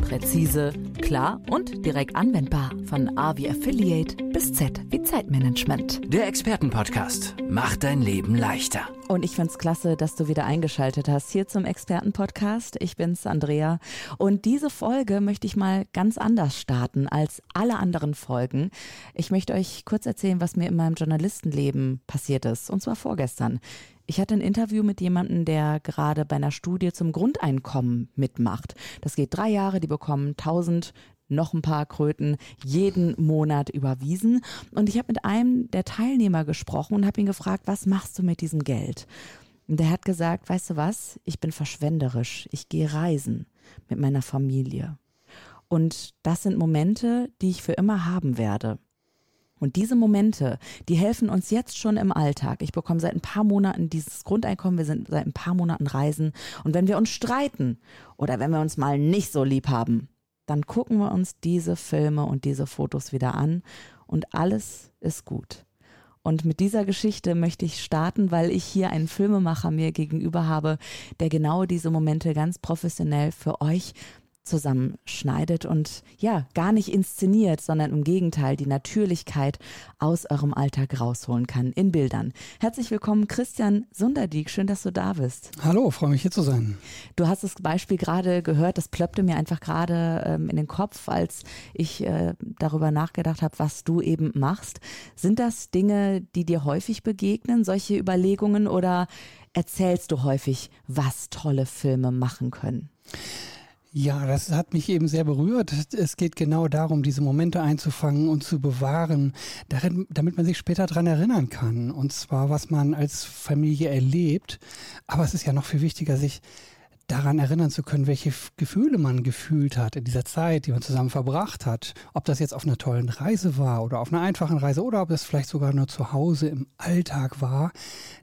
Präzise, klar und direkt anwendbar. Von A wie Affiliate bis Z wie Zeitmanagement. Der Expertenpodcast macht dein Leben leichter. Und ich find's klasse, dass du wieder eingeschaltet hast hier zum Expertenpodcast. Ich bin's, Andrea. Und diese Folge möchte ich mal ganz anders starten als alle anderen Folgen. Ich möchte euch kurz erzählen, was mir in meinem Journalistenleben passiert ist. Und zwar vorgestern. Ich hatte ein Interview mit jemandem, der gerade bei einer Studie zum Grundeinkommen mitmacht. Das geht drei Jahre, die bekommen 1000 noch ein paar Kröten jeden Monat überwiesen. Und ich habe mit einem der Teilnehmer gesprochen und habe ihn gefragt, was machst du mit diesem Geld? Und der hat gesagt, weißt du was, ich bin verschwenderisch, ich gehe reisen mit meiner Familie. Und das sind Momente, die ich für immer haben werde. Und diese Momente, die helfen uns jetzt schon im Alltag. Ich bekomme seit ein paar Monaten dieses Grundeinkommen, wir sind seit ein paar Monaten reisen. Und wenn wir uns streiten oder wenn wir uns mal nicht so lieb haben, dann gucken wir uns diese Filme und diese Fotos wieder an und alles ist gut. Und mit dieser Geschichte möchte ich starten, weil ich hier einen Filmemacher mir gegenüber habe, der genau diese Momente ganz professionell für euch zusammenschneidet und ja, gar nicht inszeniert, sondern im Gegenteil die Natürlichkeit aus eurem Alltag rausholen kann in Bildern. Herzlich willkommen, Christian Sunderdiek. Schön, dass du da bist. Hallo, freue mich hier zu sein. Du hast das Beispiel gerade gehört, das plöppte mir einfach gerade ähm, in den Kopf, als ich äh, darüber nachgedacht habe, was du eben machst. Sind das Dinge, die dir häufig begegnen, solche Überlegungen, oder erzählst du häufig, was tolle Filme machen können? Ja, das hat mich eben sehr berührt. Es geht genau darum, diese Momente einzufangen und zu bewahren, darin, damit man sich später daran erinnern kann. Und zwar, was man als Familie erlebt. Aber es ist ja noch viel wichtiger, sich daran erinnern zu können, welche Gefühle man gefühlt hat in dieser Zeit, die man zusammen verbracht hat. Ob das jetzt auf einer tollen Reise war oder auf einer einfachen Reise oder ob es vielleicht sogar nur zu Hause im Alltag war.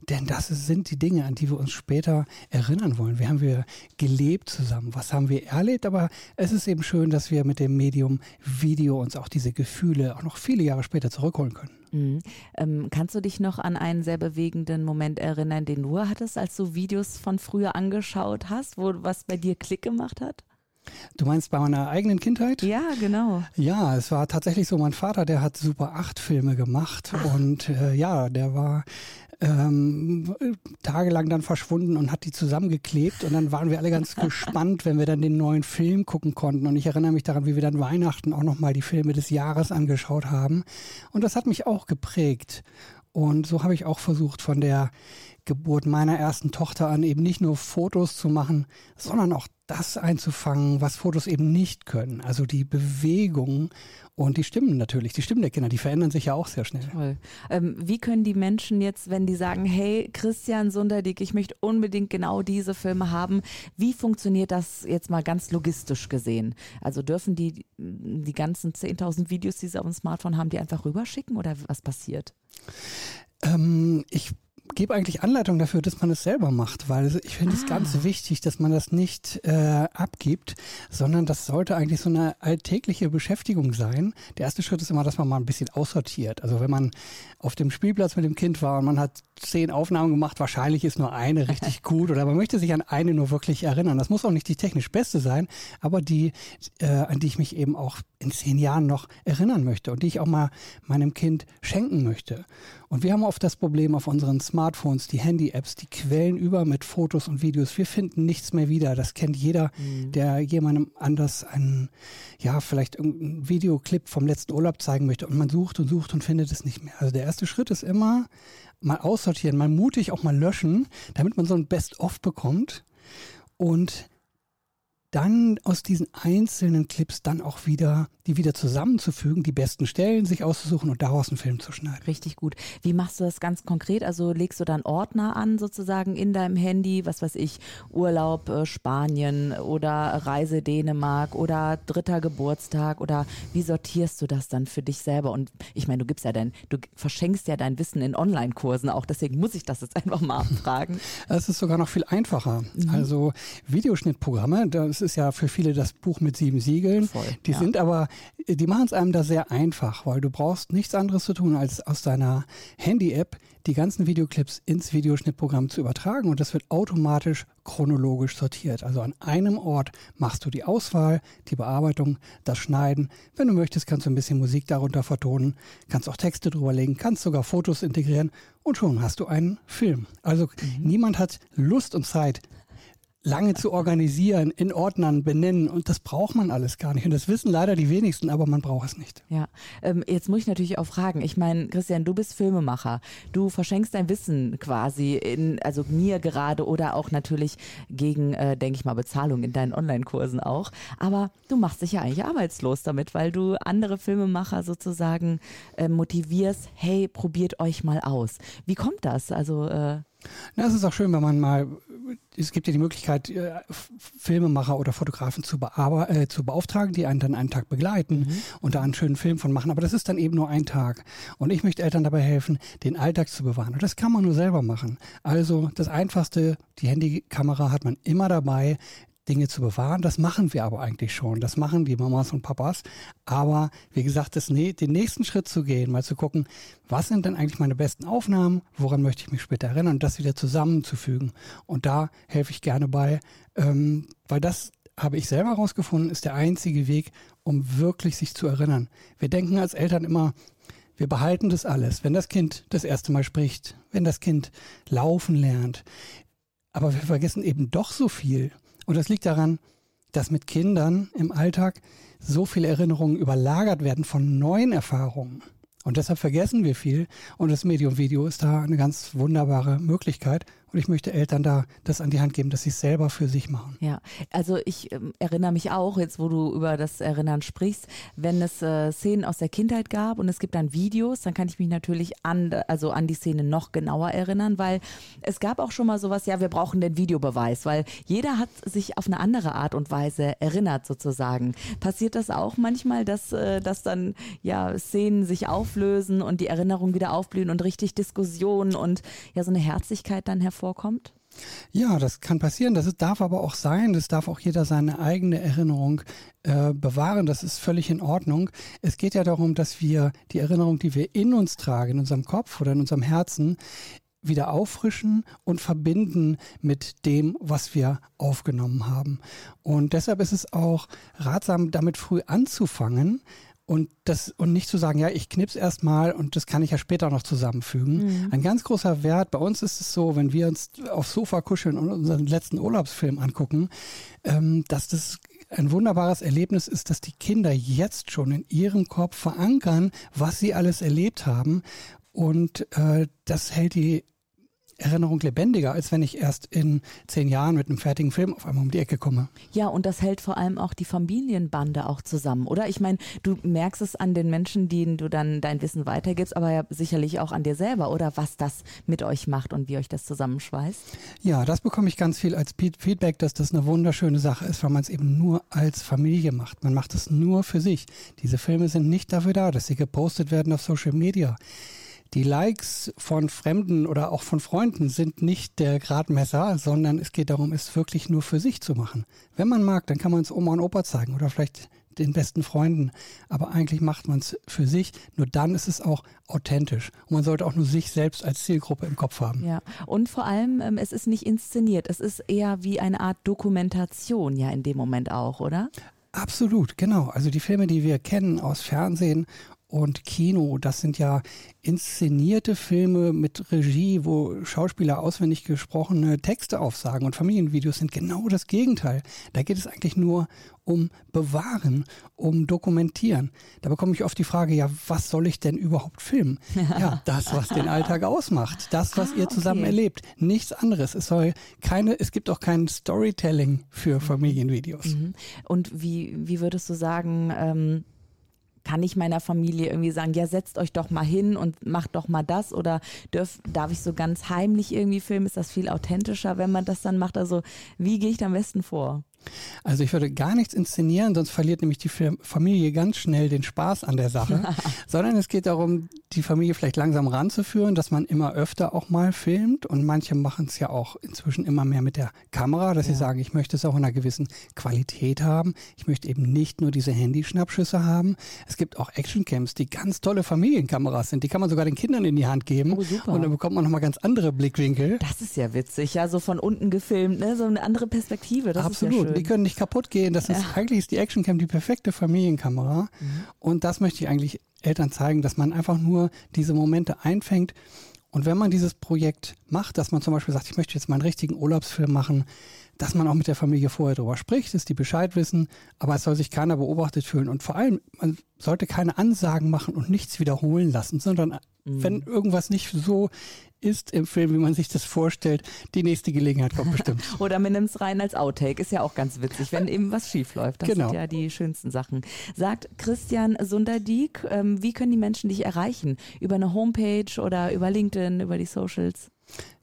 Denn das sind die Dinge, an die wir uns später erinnern wollen. Wie haben wir gelebt zusammen? Was haben wir erlebt? Aber es ist eben schön, dass wir mit dem Medium Video uns auch diese Gefühle auch noch viele Jahre später zurückholen können. Mhm. Ähm, kannst du dich noch an einen sehr bewegenden Moment erinnern, den du hattest, als du Videos von früher angeschaut hast, wo was bei dir Klick gemacht hat? Du meinst bei meiner eigenen Kindheit? Ja, genau. Ja, es war tatsächlich so, mein Vater, der hat Super 8 Filme gemacht Ach. und äh, ja, der war ähm, tagelang dann verschwunden und hat die zusammengeklebt und dann waren wir alle ganz gespannt, wenn wir dann den neuen Film gucken konnten und ich erinnere mich daran, wie wir dann Weihnachten auch nochmal die Filme des Jahres angeschaut haben und das hat mich auch geprägt und so habe ich auch versucht von der Geburt meiner ersten Tochter an eben nicht nur Fotos zu machen, sondern auch das einzufangen, was Fotos eben nicht können. Also die Bewegung und die Stimmen natürlich. Die Stimmen der Kinder, die verändern sich ja auch sehr schnell. Toll. Ähm, wie können die Menschen jetzt, wenn die sagen, hey, Christian Sunderdick, ich möchte unbedingt genau diese Filme haben, wie funktioniert das jetzt mal ganz logistisch gesehen? Also dürfen die die ganzen 10.000 Videos, die sie auf dem Smartphone haben, die einfach rüberschicken oder was passiert? Ähm, ich gebe eigentlich Anleitung dafür, dass man es selber macht, weil ich finde ah. es ganz wichtig, dass man das nicht äh, abgibt, sondern das sollte eigentlich so eine alltägliche Beschäftigung sein. Der erste Schritt ist immer, dass man mal ein bisschen aussortiert. Also wenn man auf dem Spielplatz mit dem Kind war und man hat zehn Aufnahmen gemacht, wahrscheinlich ist nur eine richtig gut oder man möchte sich an eine nur wirklich erinnern. Das muss auch nicht die technisch beste sein, aber die, äh, an die ich mich eben auch in zehn Jahren noch erinnern möchte und die ich auch mal meinem Kind schenken möchte. Und wir haben oft das Problem auf unseren Smartphones, die Handy-Apps, die quellen über mit Fotos und Videos. Wir finden nichts mehr wieder. Das kennt jeder, mhm. der jemandem anders einen, ja, vielleicht irgendeinen Videoclip vom letzten Urlaub zeigen möchte. Und man sucht und sucht und findet es nicht mehr. Also der erste Schritt ist immer mal aussortieren, mal mutig auch mal löschen, damit man so ein Best-of bekommt. Und dann aus diesen einzelnen Clips dann auch wieder, die wieder zusammenzufügen, die besten Stellen sich auszusuchen und daraus einen Film zu schneiden. Richtig gut. Wie machst du das ganz konkret? Also legst du dann Ordner an sozusagen in deinem Handy, was weiß ich, Urlaub äh, Spanien oder Reise Dänemark oder dritter Geburtstag oder wie sortierst du das dann für dich selber? Und ich meine, du gibst ja dein, du verschenkst ja dein Wissen in Online-Kursen auch, deswegen muss ich das jetzt einfach mal fragen. Es ist sogar noch viel einfacher. Mhm. Also Videoschnittprogramme, das das ist ja für viele das Buch mit sieben Siegeln. Voll, die ja. sind aber, die machen es einem da sehr einfach, weil du brauchst nichts anderes zu tun, als aus deiner Handy-App die ganzen Videoclips ins Videoschnittprogramm zu übertragen und das wird automatisch chronologisch sortiert. Also an einem Ort machst du die Auswahl, die Bearbeitung, das Schneiden. Wenn du möchtest, kannst du ein bisschen Musik darunter vertonen, kannst auch Texte drüberlegen, kannst sogar Fotos integrieren und schon hast du einen Film. Also niemand hat Lust und Zeit, lange zu organisieren, in Ordnern benennen und das braucht man alles gar nicht. Und das wissen leider die wenigsten, aber man braucht es nicht. Ja, ähm, jetzt muss ich natürlich auch fragen. Ich meine, Christian, du bist Filmemacher. Du verschenkst dein Wissen quasi in, also mir gerade oder auch natürlich gegen, äh, denke ich mal, Bezahlung in deinen Online-Kursen auch. Aber du machst dich ja eigentlich arbeitslos damit, weil du andere Filmemacher sozusagen äh, motivierst, hey, probiert euch mal aus. Wie kommt das? Also, äh, Na, es ist auch schön, wenn man mal, es gibt ja die Möglichkeit, äh, Filmemacher oder Fotografen zu, äh, zu beauftragen, die einen dann einen Tag begleiten und da einen schönen Film von machen. Aber das ist dann eben nur ein Tag. Und ich möchte Eltern dabei helfen, den Alltag zu bewahren. Und das kann man nur selber machen. Also das Einfachste, die Handykamera hat man immer dabei. Dinge zu bewahren. Das machen wir aber eigentlich schon. Das machen die Mamas und Papas. Aber wie gesagt, das, den nächsten Schritt zu gehen, mal zu gucken, was sind denn eigentlich meine besten Aufnahmen, woran möchte ich mich später erinnern und das wieder zusammenzufügen. Und da helfe ich gerne bei, ähm, weil das habe ich selber herausgefunden, ist der einzige Weg, um wirklich sich zu erinnern. Wir denken als Eltern immer, wir behalten das alles, wenn das Kind das erste Mal spricht, wenn das Kind laufen lernt. Aber wir vergessen eben doch so viel. Und das liegt daran, dass mit Kindern im Alltag so viele Erinnerungen überlagert werden von neuen Erfahrungen. Und deshalb vergessen wir viel. Und das Medium Video ist da eine ganz wunderbare Möglichkeit. Und ich möchte Eltern da das an die Hand geben, dass sie es selber für sich machen. Ja, also ich ähm, erinnere mich auch, jetzt wo du über das Erinnern sprichst, wenn es äh, Szenen aus der Kindheit gab und es gibt dann Videos, dann kann ich mich natürlich an, also an die Szene noch genauer erinnern, weil es gab auch schon mal sowas, ja, wir brauchen den Videobeweis, weil jeder hat sich auf eine andere Art und Weise erinnert sozusagen. Passiert das auch manchmal, dass, äh, dass dann ja Szenen sich auflösen und die Erinnerungen wieder aufblühen und richtig Diskussionen und ja so eine Herzlichkeit dann hervorkommt? Ja, das kann passieren. Das ist- darf aber auch sein. Das darf auch jeder seine eigene Erinnerung äh, bewahren. Das ist völlig in Ordnung. Es geht ja darum, dass wir die Erinnerung, die wir in uns tragen, in unserem Kopf oder in unserem Herzen, wieder auffrischen und verbinden mit dem, was wir aufgenommen haben. Und deshalb ist es auch ratsam, damit früh anzufangen, und das und nicht zu sagen, ja, ich knips erst mal und das kann ich ja später noch zusammenfügen. Ein ganz großer Wert bei uns ist es so, wenn wir uns aufs Sofa kuscheln und unseren letzten Urlaubsfilm angucken, ähm, dass das ein wunderbares Erlebnis ist, dass die Kinder jetzt schon in ihrem Kopf verankern, was sie alles erlebt haben. Und äh, das hält die Erinnerung lebendiger, als wenn ich erst in zehn Jahren mit einem fertigen Film auf einmal um die Ecke komme. Ja, und das hält vor allem auch die Familienbande auch zusammen, oder? Ich meine, du merkst es an den Menschen, denen du dann dein Wissen weitergibst, aber ja sicherlich auch an dir selber, oder was das mit euch macht und wie euch das zusammenschweißt. Ja, das bekomme ich ganz viel als Feedback, dass das eine wunderschöne Sache ist, weil man es eben nur als Familie macht. Man macht es nur für sich. Diese Filme sind nicht dafür da, dass sie gepostet werden auf Social Media. Die Likes von Fremden oder auch von Freunden sind nicht der Gradmesser, sondern es geht darum, es wirklich nur für sich zu machen. Wenn man mag, dann kann man es Oma und Opa zeigen oder vielleicht den besten Freunden. Aber eigentlich macht man es für sich. Nur dann ist es auch authentisch. Und man sollte auch nur sich selbst als Zielgruppe im Kopf haben. Ja, und vor allem, ähm, es ist nicht inszeniert, es ist eher wie eine Art Dokumentation ja in dem Moment auch, oder? Absolut, genau. Also die Filme, die wir kennen aus Fernsehen und Kino, das sind ja inszenierte Filme mit Regie, wo Schauspieler auswendig gesprochene Texte aufsagen und Familienvideos sind genau das Gegenteil. Da geht es eigentlich nur um Bewahren, um Dokumentieren. Da bekomme ich oft die Frage, ja, was soll ich denn überhaupt filmen? Ja, das, was den Alltag ausmacht, das, was Ah, ihr zusammen okay. erlebt, nichts anderes. Es soll keine, es gibt auch kein Storytelling für Familienvideos. Mhm. Und wie, wie würdest du sagen, ähm, kann ich meiner Familie irgendwie sagen, ja, setzt euch doch mal hin und macht doch mal das oder dürf, darf ich so ganz heimlich irgendwie filmen? Ist das viel authentischer, wenn man das dann macht? Also wie gehe ich da am besten vor? Also ich würde gar nichts inszenieren, sonst verliert nämlich die Fam- Familie ganz schnell den Spaß an der Sache, sondern es geht darum, die Familie vielleicht langsam ranzuführen, dass man immer öfter auch mal filmt und manche machen es ja auch inzwischen immer mehr mit der Kamera, dass ja. sie sagen, ich möchte es auch in einer gewissen Qualität haben. Ich möchte eben nicht nur diese Handyschnappschüsse haben. Es gibt auch Actioncams, die ganz tolle Familienkameras sind. Die kann man sogar den Kindern in die Hand geben oh, super. und dann bekommt man nochmal ganz andere Blickwinkel. Das ist ja witzig, ja, so von unten gefilmt, ne? so eine andere Perspektive. Das Absolut, ja die können nicht kaputt gehen. Das ist eigentlich ist die Actioncam die perfekte Familienkamera mhm. und das möchte ich eigentlich Eltern zeigen, dass man einfach nur diese Momente einfängt. Und wenn man dieses Projekt macht, dass man zum Beispiel sagt, ich möchte jetzt mal einen richtigen Urlaubsfilm machen, dass man auch mit der Familie vorher darüber spricht, dass die Bescheid wissen, aber es soll sich keiner beobachtet fühlen. Und vor allem, man sollte keine Ansagen machen und nichts wiederholen lassen, sondern mhm. wenn irgendwas nicht so ist im Film, wie man sich das vorstellt. Die nächste Gelegenheit kommt bestimmt. Oder man nimmt es rein als Outtake. Ist ja auch ganz witzig, wenn eben was schief läuft. Das genau. sind ja die schönsten Sachen. Sagt Christian Sunderdieck, ähm, wie können die Menschen dich erreichen? Über eine Homepage oder über LinkedIn, über die Socials?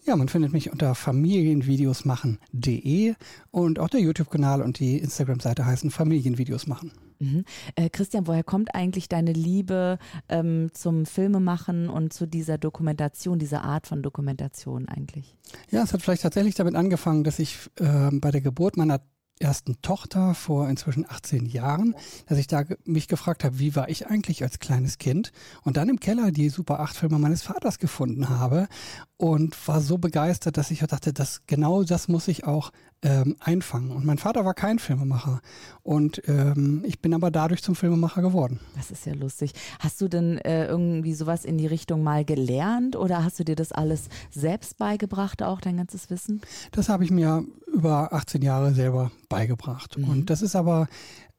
Ja, man findet mich unter familienvideosmachen.de und auch der YouTube-Kanal und die Instagram-Seite heißen Familienvideos machen. Mhm. Äh, Christian, woher kommt eigentlich deine Liebe ähm, zum Filmemachen und zu dieser Dokumentation, dieser Art von Dokumentation eigentlich? Ja, es hat vielleicht tatsächlich damit angefangen, dass ich äh, bei der Geburt meiner ersten Tochter vor inzwischen 18 Jahren, dass ich da mich gefragt habe, wie war ich eigentlich als kleines Kind? Und dann im Keller die Super 8 Filme meines Vaters gefunden habe und war so begeistert, dass ich dachte, dass genau das muss ich auch ähm, einfangen. Und mein Vater war kein Filmemacher. Und ähm, ich bin aber dadurch zum Filmemacher geworden. Das ist ja lustig. Hast du denn äh, irgendwie sowas in die Richtung mal gelernt oder hast du dir das alles selbst beigebracht, auch dein ganzes Wissen? Das habe ich mir über 18 Jahre selber beigebracht. Mhm. Und das ist aber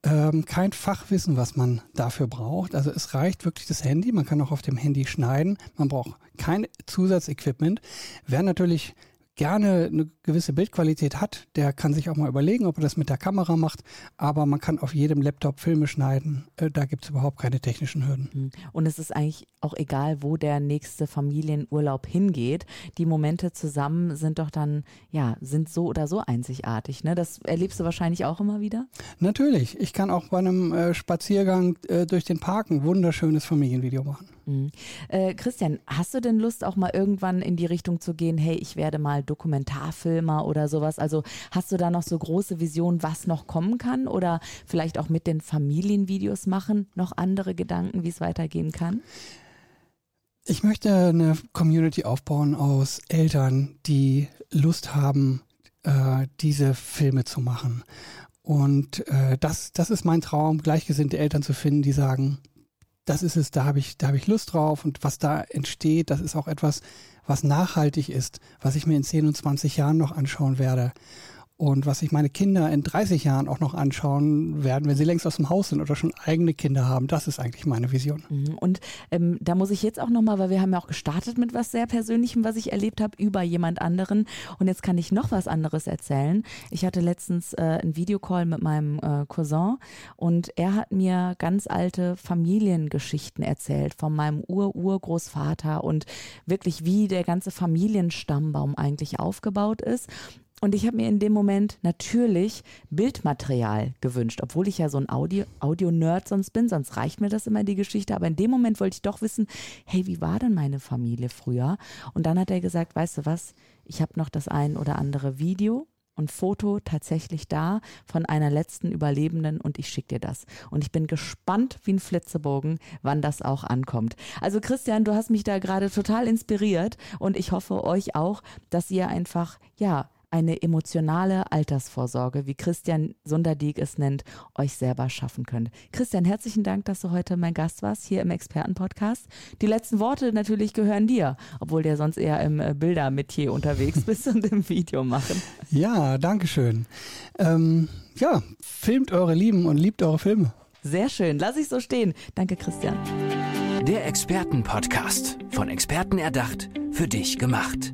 ähm, kein Fachwissen, was man dafür braucht. Also es reicht wirklich das Handy. Man kann auch auf dem Handy schneiden. Man braucht kein Zusatzequipment. Wer natürlich gerne eine gewisse Bildqualität hat, der kann sich auch mal überlegen, ob er das mit der Kamera macht. Aber man kann auf jedem Laptop Filme schneiden. Äh, da gibt es überhaupt keine technischen Hürden. Mhm. Und es ist eigentlich auch egal, wo der nächste Familienurlaub hingeht. Die Momente zusammen sind doch dann, ja, sind so oder so einzigartig. Ne? Das erlebst du wahrscheinlich auch immer wieder? Natürlich. Ich kann auch bei einem äh, Spaziergang äh, durch den Park ein wunderschönes Familienvideo machen. Mhm. Äh, Christian, hast du denn Lust, auch mal irgendwann in die Richtung zu gehen, hey, ich werde mal Dokumentarfilmer oder sowas? Also hast du da noch so große Visionen, was noch kommen kann? Oder vielleicht auch mit den Familienvideos machen, noch andere Gedanken, wie es weitergehen kann? Ich möchte eine Community aufbauen aus Eltern, die Lust haben, äh, diese Filme zu machen. Und äh, das, das ist mein Traum, gleichgesinnte Eltern zu finden, die sagen, das ist es, da habe ich, da habe ich Lust drauf und was da entsteht, das ist auch etwas, was nachhaltig ist, was ich mir in 10 und 20 Jahren noch anschauen werde und was sich meine Kinder in 30 Jahren auch noch anschauen werden, wenn sie längst aus dem Haus sind oder schon eigene Kinder haben. Das ist eigentlich meine Vision. Mhm. Und ähm, da muss ich jetzt auch nochmal, weil wir haben ja auch gestartet mit was sehr Persönlichem, was ich erlebt habe über jemand anderen. Und jetzt kann ich noch was anderes erzählen. Ich hatte letztens äh, einen Videocall mit meinem äh, Cousin und er hat mir ganz alte Familiengeschichten erzählt von meinem Ur-Urgroßvater und wirklich wie der ganze Familienstammbaum eigentlich aufgebaut ist. Und ich habe mir in dem Moment natürlich Bildmaterial gewünscht, obwohl ich ja so ein Audio, Audio-Nerd sonst bin, sonst reicht mir das immer die Geschichte. Aber in dem Moment wollte ich doch wissen, hey, wie war denn meine Familie früher? Und dann hat er gesagt, weißt du was, ich habe noch das ein oder andere Video und Foto tatsächlich da von einer letzten Überlebenden und ich schicke dir das. Und ich bin gespannt wie ein Flitzebogen, wann das auch ankommt. Also Christian, du hast mich da gerade total inspiriert und ich hoffe euch auch, dass ihr einfach, ja, eine emotionale Altersvorsorge, wie Christian Sunderdieck es nennt, euch selber schaffen könnt. Christian, herzlichen Dank, dass du heute mein Gast warst hier im Expertenpodcast. Die letzten Worte natürlich gehören dir, obwohl der sonst eher im äh, Bildermetier unterwegs bist und im Video machen. Ja, danke schön. Ähm, ja, filmt eure Lieben und liebt eure Filme. Sehr schön, lass ich so stehen. Danke, Christian. Der Expertenpodcast, von Experten erdacht, für dich gemacht.